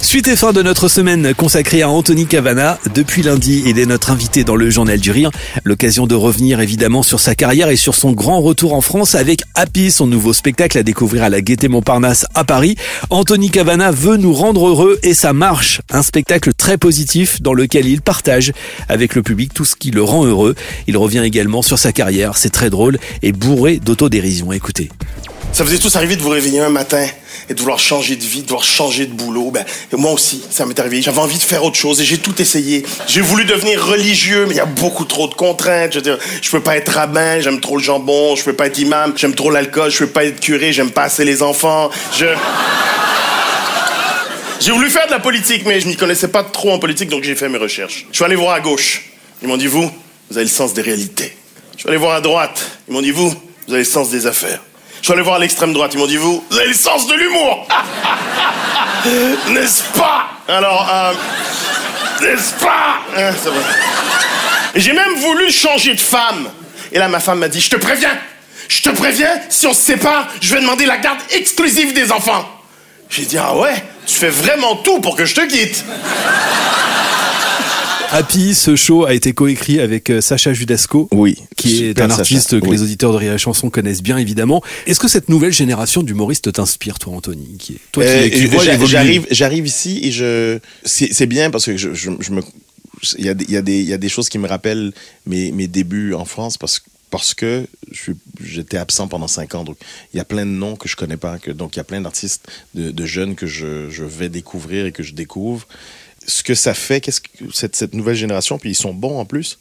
Suite et fin de notre semaine consacrée à Anthony Cavana. Depuis lundi, il est notre invité dans le Journal du Rire. L'occasion de revenir évidemment sur sa carrière et sur son grand retour en France avec Happy, son nouveau spectacle à découvrir à la Gaîté Montparnasse à Paris. Anthony Cavana veut nous rendre heureux et ça marche. Un spectacle très positif dans lequel il partage avec le public tout ce qui le rend heureux. Il revient également sur sa carrière. C'est très drôle et bourré d'autodérision. Écoutez. Ça faisait tous arriver de vous réveiller un matin et de vouloir changer de vie, de vouloir changer de boulot? Ben, moi aussi, ça m'est arrivé. J'avais envie de faire autre chose et j'ai tout essayé. J'ai voulu devenir religieux, mais il y a beaucoup trop de contraintes. Je veux dire, je peux pas être rabbin, j'aime trop le jambon. Je peux pas être imam, j'aime trop l'alcool. Je peux pas être curé, j'aime pas assez les enfants. Je... J'ai voulu faire de la politique, mais je m'y connaissais pas trop en politique, donc j'ai fait mes recherches. Je suis allé voir à gauche. Ils m'ont dit, vous, vous avez le sens des réalités. Je suis allé voir à droite. Ils m'ont dit, vous, vous avez le sens des affaires. Je suis allé voir l'extrême droite, ils m'ont dit, vous, vous avez le sens de l'humour N'est-ce pas? Alors, euh, n'est-ce pas? Et j'ai même voulu changer de femme. Et là, ma femme m'a dit, je te préviens, je te préviens, si on se sépare, je vais demander la garde exclusive des enfants. J'ai dit, ah ouais, tu fais vraiment tout pour que je te quitte. Happy, ce show a été coécrit avec euh, Sacha Judasco. Oui, Qui est un Sacha, artiste que oui. les auditeurs de Rire et Chanson connaissent bien évidemment. Est-ce que cette nouvelle génération d'humoristes t'inspire, toi, Anthony qui est, Toi Euh, qui j'arrive, j'arrive ici et je, c'est bien parce que je, je, je me, il y a, des- il y a des, il y a des choses qui me rappellent mes, mes débuts en France parce que parce j'étais absent pendant cinq ans. Donc, il y a plein de noms que je connais pas. Que, donc, il y a plein d'artistes, de, de jeunes que je, je vais découvrir et que je découvre. Ce que ça fait, qu'est-ce que cette, cette nouvelle génération, puis ils sont bons en plus,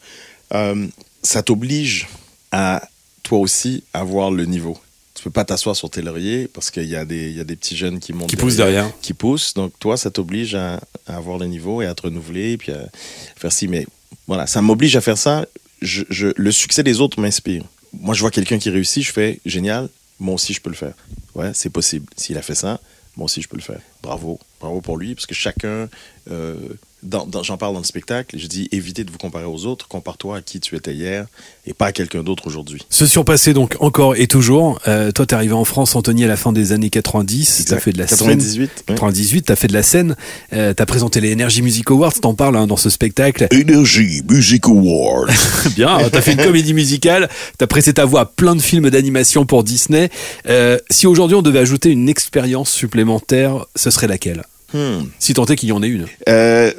euh, ça t'oblige à toi aussi avoir le niveau. Tu peux pas t'asseoir sur tes lauriers parce qu'il y, a des- il y a des petits jeunes qui montent Qui poussent derrière. qui poussent. Donc, toi, ça t'oblige à, à avoir le niveau et à te renouveler, puis à faire ci. Mais voilà, ça m'oblige à faire ça. Je, je- le succès des autres m'inspire. Moi, je vois quelqu'un qui réussit, je fais génial, moi aussi, je peux le faire. Ouais, c'est possible. S'il a fait ça, moi aussi, je peux le faire. Bravo. Bravo pour lui, parce que chacun. euh, dans- dans- J'en parle dans le spectacle, je dis évitez de vous comparer aux autres, compare-toi à qui tu étais hier et pas à quelqu'un d'autre aujourd'hui. Se surpasser donc encore et toujours. Euh, toi, t'es arrivé en France, Anthony, à la fin des années 90. T'as fait de la scène. 98. ouais. 98, t'as fait de la scène. Euh, t'as présenté les Energy Music Awards. T'en parles hein, dans ce spectacle. Energy Music Award. Bien, t'as fait une comédie musicale, t'as pressé ta voix à plein de films d'animation pour Disney. Euh, si aujourd'hui on devait ajouter une expérience supplémentaire, ce serait laquelle Hmm. Si tant est qu'il y en ait une. Euh,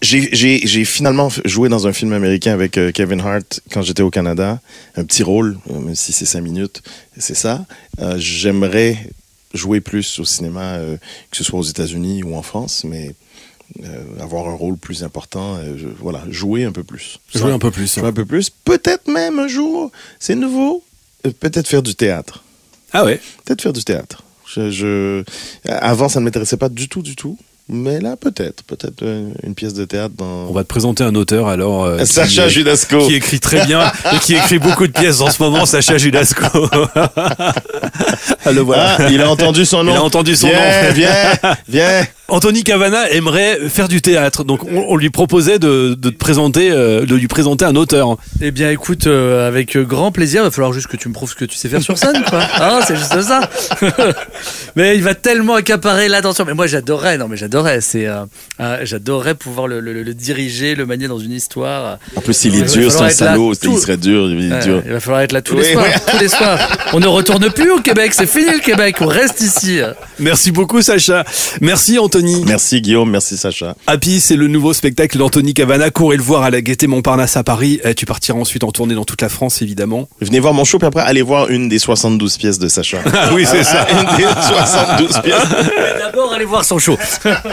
j'ai- finalement joué dans un film américain avec euh, Kevin Hart quand j'étais au Canada. Un petit rôle, euh, même si c'est cinq minutes, c'est ça. Euh, J'aimerais jouer plus au cinéma, que ce soit aux États-Unis ou en France, mais euh, avoir un rôle plus important, euh, je- voilà, jouer un peu plus. Jouer un peu plus. Jouer un peu plus. Peut-être même un jour, c'est nouveau, euh, peut-être faire du théâtre. Ah ouais Peut-être faire du théâtre. Je, je- Avant, ça ne m'intéressait pas du tout, du tout. Mais là, peut-être. Peut-être euh, une pièce de théâtre dans... On va te présenter un auteur alors. euh, Sacha qui, Judasco. Qui écrit très bien et qui écrit beaucoup de pièces en ce moment, Sacha Judasco. ah, le voilà. Ah, il a entendu son nom. Il a entendu son viens, nom. Viens, viens. Anthony Cavana aimerait faire du théâtre, donc on, on lui proposait de, de te présenter, euh, de lui présenter un auteur. Eh bien, écoute, euh, avec grand plaisir. Il va falloir juste que tu me prouves ce que tu sais faire sur scène, quoi. Hein, c'est juste ça. mais il va tellement accaparer l'attention. Mais moi, j'adorerais. Non, mais j'adorerais. C'est, euh, euh, j'adorerais pouvoir le, le- le diriger, le manier dans une histoire. En plus, il est dur, c'est un salaud. tout- Il serait dur, il est dur. il va falloir être là tous les Oui, soirs. oui. Tous les soirs. On ne retourne plus au Québec. C'est fini le Québec. On reste ici. Merci beaucoup Sacha. Merci Anthony. Merci Guillaume, merci Sacha. Happy, c'est le nouveau spectacle d'Anthony Cavana. Courez le voir à la Gaîté Montparnasse à Paris. Euh, tu partiras ensuite en tournée dans toute la France, évidemment. Venez voir mon show, puis après, allez voir une des 72 pièces de Sacha. Ah oui, c'est ça. une des 72 pièces. D'abord, allez voir son show.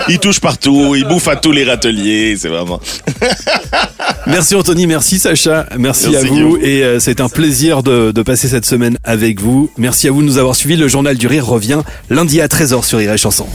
Il touche partout, il bouffe à tous les râteliers, c'est vraiment... Merci Anthony, merci Sacha, merci, Merci, à vous. Guillaume. Et euh, c'est un plaisir de, de passer cette semaine avec vous. Merci à vous de nous avoir suivis. Le journal du rire revient lundi à 13h sur Rire et Chanson.